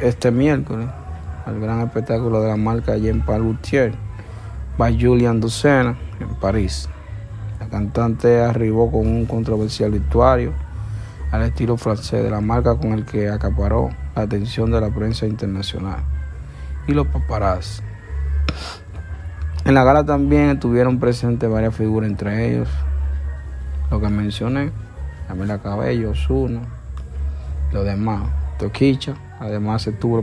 Este miércoles al gran espectáculo de la marca Jean Paul Gaultier by Julian Ducena en París. La cantante arribó con un controversial vestuario al estilo francés de la marca con el que acaparó la atención de la prensa internacional y los paparazzi. En la gala también estuvieron presentes varias figuras, entre ellos lo que mencioné, Camila Cabello, Osuna, los demás, Toquicha, además estuvo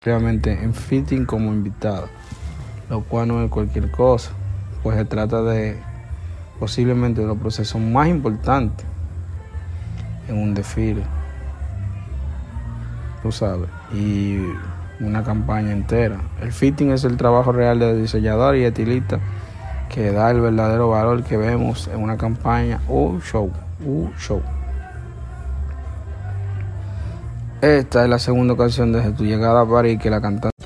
Realmente en fitting como invitado, lo cual no es cualquier cosa, pues se trata de posiblemente de los procesos más importantes en un desfile, tú sabes, y una campaña entera. El fitting es el trabajo real del diseñador y estilista que da el verdadero valor que vemos en una campaña o show, un show. Esta es la segunda ocasión desde tu llegada a París que la cantante